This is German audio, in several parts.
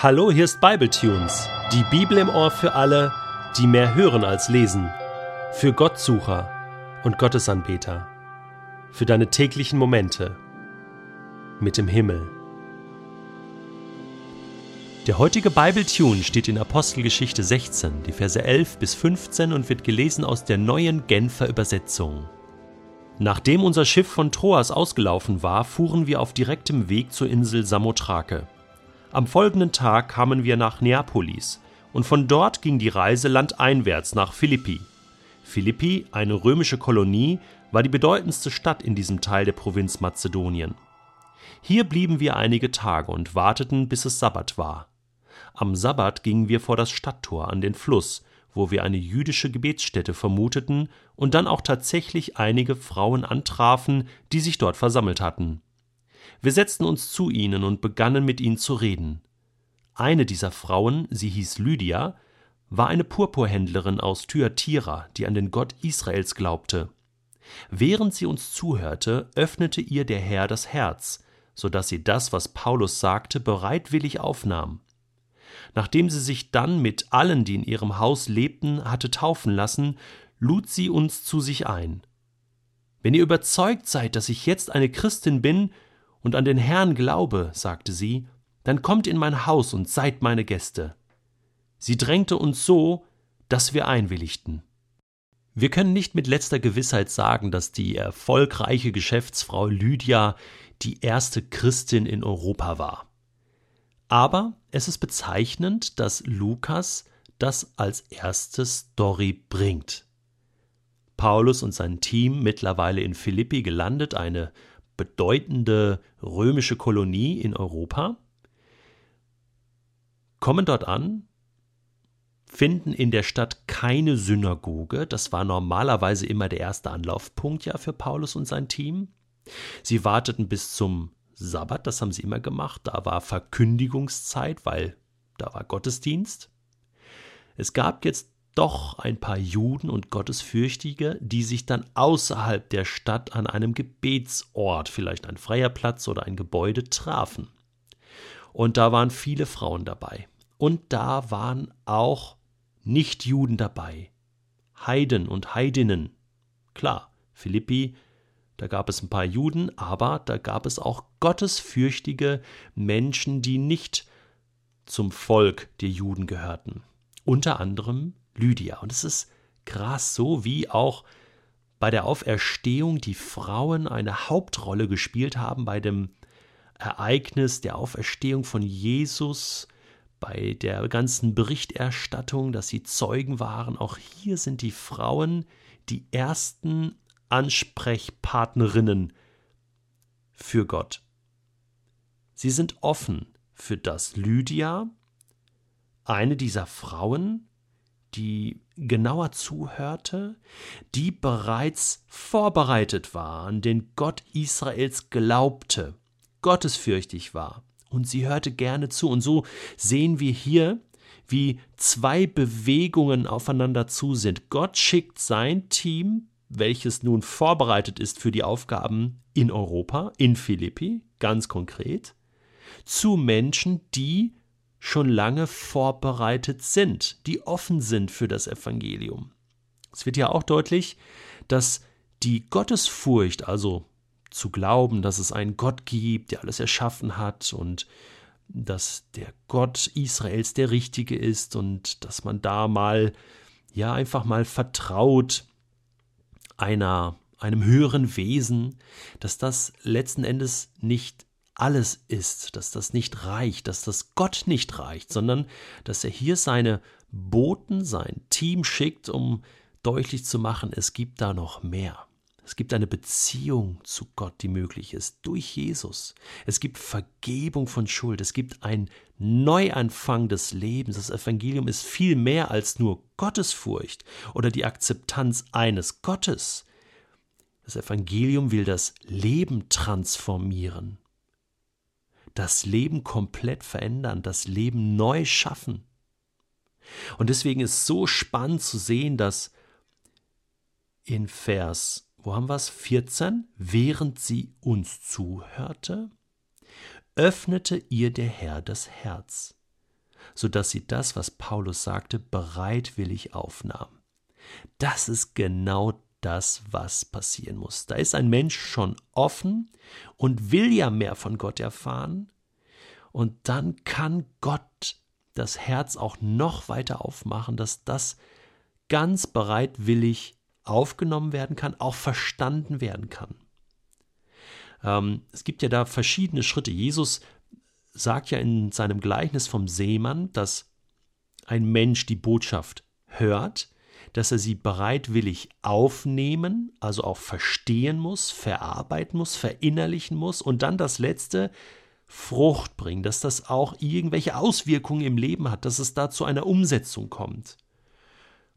Hallo, hier ist Bibletunes, die Bibel im Ohr für alle, die mehr hören als lesen, für Gottsucher und Gottesanbeter, für deine täglichen Momente mit dem Himmel. Der heutige Bibletune steht in Apostelgeschichte 16, die Verse 11 bis 15 und wird gelesen aus der neuen Genfer Übersetzung. Nachdem unser Schiff von Troas ausgelaufen war, fuhren wir auf direktem Weg zur Insel Samothrake. Am folgenden Tag kamen wir nach Neapolis und von dort ging die Reise landeinwärts nach Philippi. Philippi, eine römische Kolonie, war die bedeutendste Stadt in diesem Teil der Provinz Mazedonien. Hier blieben wir einige Tage und warteten, bis es Sabbat war. Am Sabbat gingen wir vor das Stadttor an den Fluss, wo wir eine jüdische Gebetsstätte vermuteten und dann auch tatsächlich einige Frauen antrafen, die sich dort versammelt hatten. Wir setzten uns zu ihnen und begannen mit ihnen zu reden. Eine dieser Frauen, sie hieß Lydia, war eine Purpurhändlerin aus Thyatira, die an den Gott Israels glaubte. Während sie uns zuhörte, öffnete ihr der Herr das Herz, so dass sie das, was Paulus sagte, bereitwillig aufnahm. Nachdem sie sich dann mit allen, die in ihrem Haus lebten, hatte taufen lassen, lud sie uns zu sich ein. Wenn ihr überzeugt seid, dass ich jetzt eine Christin bin, und an den Herrn glaube, sagte sie, dann kommt in mein Haus und seid meine Gäste. Sie drängte uns so, dass wir einwilligten. Wir können nicht mit letzter Gewissheit sagen, dass die erfolgreiche Geschäftsfrau Lydia die erste Christin in Europa war. Aber es ist bezeichnend, dass Lukas das als erste Story bringt. Paulus und sein Team mittlerweile in Philippi gelandet, eine bedeutende römische Kolonie in Europa, kommen dort an, finden in der Stadt keine Synagoge, das war normalerweise immer der erste Anlaufpunkt ja für Paulus und sein Team. Sie warteten bis zum Sabbat, das haben sie immer gemacht, da war Verkündigungszeit, weil da war Gottesdienst. Es gab jetzt doch ein paar Juden und Gottesfürchtige, die sich dann außerhalb der Stadt an einem Gebetsort, vielleicht ein freier Platz oder ein Gebäude, trafen. Und da waren viele Frauen dabei. Und da waren auch Nichtjuden dabei. Heiden und Heidinnen. Klar, Philippi, da gab es ein paar Juden, aber da gab es auch gottesfürchtige Menschen, die nicht zum Volk der Juden gehörten. Unter anderem Lydia. Und es ist krass, so wie auch bei der Auferstehung die Frauen eine Hauptrolle gespielt haben bei dem Ereignis der Auferstehung von Jesus, bei der ganzen Berichterstattung, dass sie Zeugen waren. Auch hier sind die Frauen die ersten Ansprechpartnerinnen für Gott. Sie sind offen für das. Lydia, eine dieser Frauen, die genauer zuhörte, die bereits vorbereitet war, an den Gott Israels glaubte, gottesfürchtig war, und sie hörte gerne zu. Und so sehen wir hier, wie zwei Bewegungen aufeinander zu sind. Gott schickt sein Team, welches nun vorbereitet ist für die Aufgaben in Europa, in Philippi, ganz konkret, zu Menschen, die schon lange vorbereitet sind, die offen sind für das Evangelium. Es wird ja auch deutlich, dass die Gottesfurcht, also zu glauben, dass es einen Gott gibt, der alles erschaffen hat und dass der Gott Israels der richtige ist und dass man da mal ja einfach mal vertraut einer einem höheren Wesen, dass das letzten Endes nicht alles ist, dass das nicht reicht, dass das Gott nicht reicht, sondern dass er hier seine Boten, sein Team schickt, um deutlich zu machen, es gibt da noch mehr. Es gibt eine Beziehung zu Gott, die möglich ist, durch Jesus. Es gibt Vergebung von Schuld. Es gibt ein Neuanfang des Lebens. Das Evangelium ist viel mehr als nur Gottesfurcht oder die Akzeptanz eines Gottes. Das Evangelium will das Leben transformieren das Leben komplett verändern, das Leben neu schaffen. Und deswegen ist so spannend zu sehen, dass in Vers, wo haben wir es, 14, während sie uns zuhörte, öffnete ihr der Herr das Herz, sodass sie das, was Paulus sagte, bereitwillig aufnahm. Das ist genau das, was passieren muss. Da ist ein Mensch schon offen und will ja mehr von Gott erfahren, und dann kann Gott das Herz auch noch weiter aufmachen, dass das ganz bereitwillig aufgenommen werden kann, auch verstanden werden kann. Ähm, es gibt ja da verschiedene Schritte. Jesus sagt ja in seinem Gleichnis vom Seemann, dass ein Mensch die Botschaft hört, dass er sie bereitwillig aufnehmen, also auch verstehen muss, verarbeiten muss, verinnerlichen muss und dann das Letzte, Frucht bringen, dass das auch irgendwelche Auswirkungen im Leben hat, dass es da zu einer Umsetzung kommt.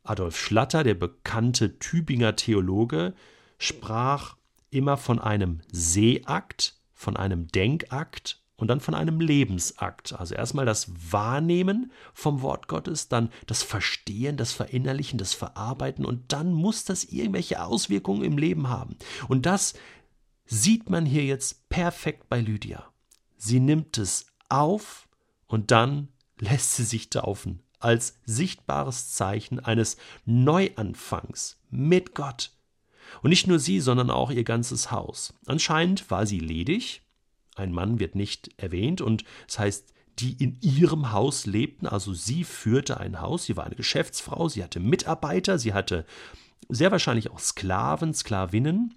Adolf Schlatter, der bekannte Tübinger Theologe, sprach immer von einem Sehakt, von einem Denkakt und dann von einem Lebensakt. Also erstmal das Wahrnehmen vom Wort Gottes, dann das Verstehen, das Verinnerlichen, das Verarbeiten und dann muss das irgendwelche Auswirkungen im Leben haben. Und das sieht man hier jetzt perfekt bei Lydia. Sie nimmt es auf und dann lässt sie sich taufen als sichtbares Zeichen eines Neuanfangs mit Gott. Und nicht nur sie, sondern auch ihr ganzes Haus. Anscheinend war sie ledig, ein Mann wird nicht erwähnt, und es das heißt, die in ihrem Haus lebten, also sie führte ein Haus, sie war eine Geschäftsfrau, sie hatte Mitarbeiter, sie hatte sehr wahrscheinlich auch Sklaven, Sklavinnen,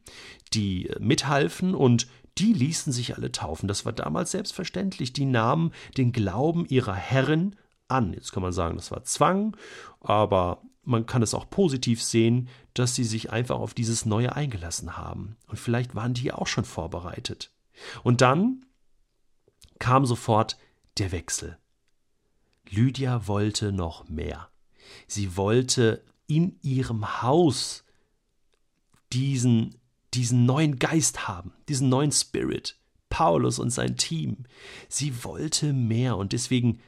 die mithalfen und die ließen sich alle taufen. Das war damals selbstverständlich. Die nahmen den Glauben ihrer Herren an. Jetzt kann man sagen, das war Zwang, aber man kann es auch positiv sehen, dass sie sich einfach auf dieses Neue eingelassen haben. Und vielleicht waren die auch schon vorbereitet. Und dann kam sofort der Wechsel. Lydia wollte noch mehr. Sie wollte in ihrem Haus diesen diesen neuen Geist haben, diesen neuen Spirit. Paulus und sein Team. Sie wollte mehr und deswegen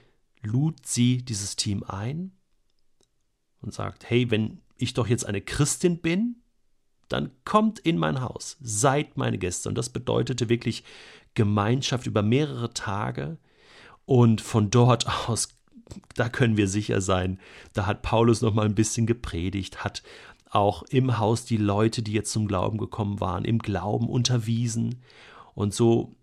lud sie dieses Team ein und sagt, hey, wenn ich doch jetzt eine Christin bin, dann kommt in mein Haus, seid meine Gäste. Und das bedeutete wirklich Gemeinschaft über mehrere Tage. Und von dort aus, da können wir sicher sein, da hat Paulus noch mal ein bisschen gepredigt, hat auch im Haus die Leute, die jetzt zum Glauben gekommen waren, im Glauben unterwiesen. Und so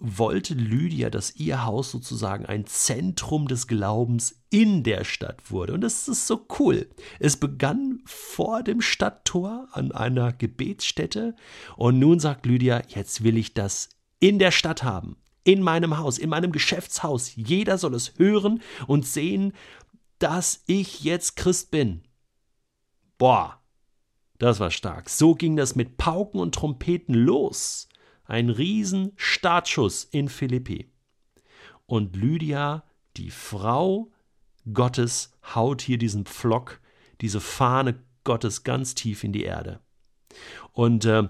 wollte Lydia, dass ihr Haus sozusagen ein Zentrum des Glaubens in der Stadt wurde. Und das ist so cool. Es begann vor dem Stadttor an einer Gebetsstätte. Und nun sagt Lydia, jetzt will ich das in der Stadt haben. In meinem Haus, in meinem Geschäftshaus. Jeder soll es hören und sehen, dass ich jetzt Christ bin. Boah, das war stark. So ging das mit Pauken und Trompeten los. Ein riesen Startschuss in Philippi. Und Lydia, die Frau Gottes, haut hier diesen Pflock, diese Fahne Gottes ganz tief in die Erde. Und äh,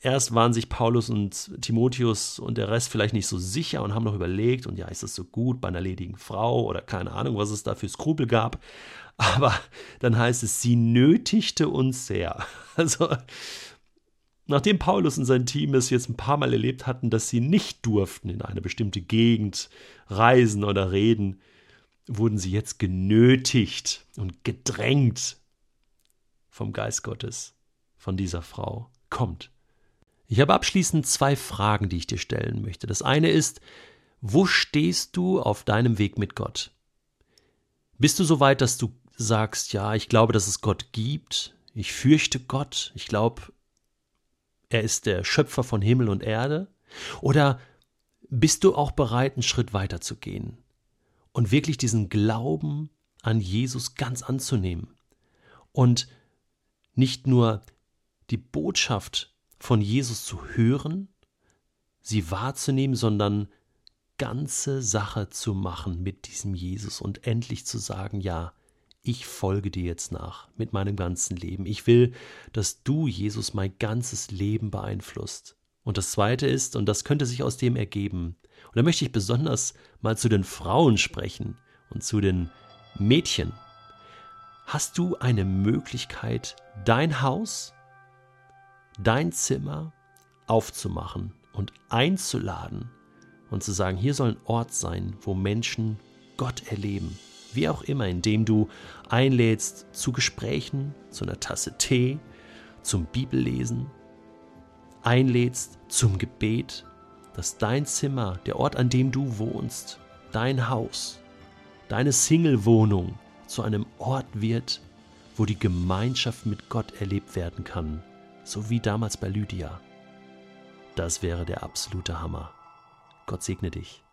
erst waren sich Paulus und Timotheus und der Rest vielleicht nicht so sicher und haben noch überlegt, und ja, ist das so gut bei einer ledigen Frau oder keine Ahnung, was es da für Skrupel gab. Aber dann heißt es, sie nötigte uns sehr. Also, nachdem Paulus und sein Team es jetzt ein paar Mal erlebt hatten, dass sie nicht durften in eine bestimmte Gegend reisen oder reden, wurden sie jetzt genötigt und gedrängt vom Geist Gottes, von dieser Frau. Kommt. Ich habe abschließend zwei Fragen, die ich dir stellen möchte. Das eine ist, wo stehst du auf deinem Weg mit Gott? Bist du so weit, dass du sagst, ja, ich glaube, dass es Gott gibt, ich fürchte Gott, ich glaube, er ist der Schöpfer von Himmel und Erde? Oder bist du auch bereit, einen Schritt weiter zu gehen und wirklich diesen Glauben an Jesus ganz anzunehmen und nicht nur die Botschaft von Jesus zu hören, sie wahrzunehmen, sondern ganze Sache zu machen mit diesem Jesus und endlich zu sagen, ja, ich folge dir jetzt nach mit meinem ganzen Leben. Ich will, dass du, Jesus, mein ganzes Leben beeinflusst. Und das Zweite ist, und das könnte sich aus dem ergeben, und da möchte ich besonders mal zu den Frauen sprechen und zu den Mädchen. Hast du eine Möglichkeit, dein Haus, dein Zimmer aufzumachen und einzuladen und zu sagen, hier soll ein Ort sein, wo Menschen Gott erleben, wie auch immer, indem du einlädst zu Gesprächen, zu einer Tasse Tee, zum Bibellesen, einlädst zum Gebet, dass dein Zimmer, der Ort, an dem du wohnst, dein Haus, deine Single-Wohnung zu einem Ort wird, wo die Gemeinschaft mit Gott erlebt werden kann, so wie damals bei Lydia. Das wäre der absolute Hammer. Gott segne dich.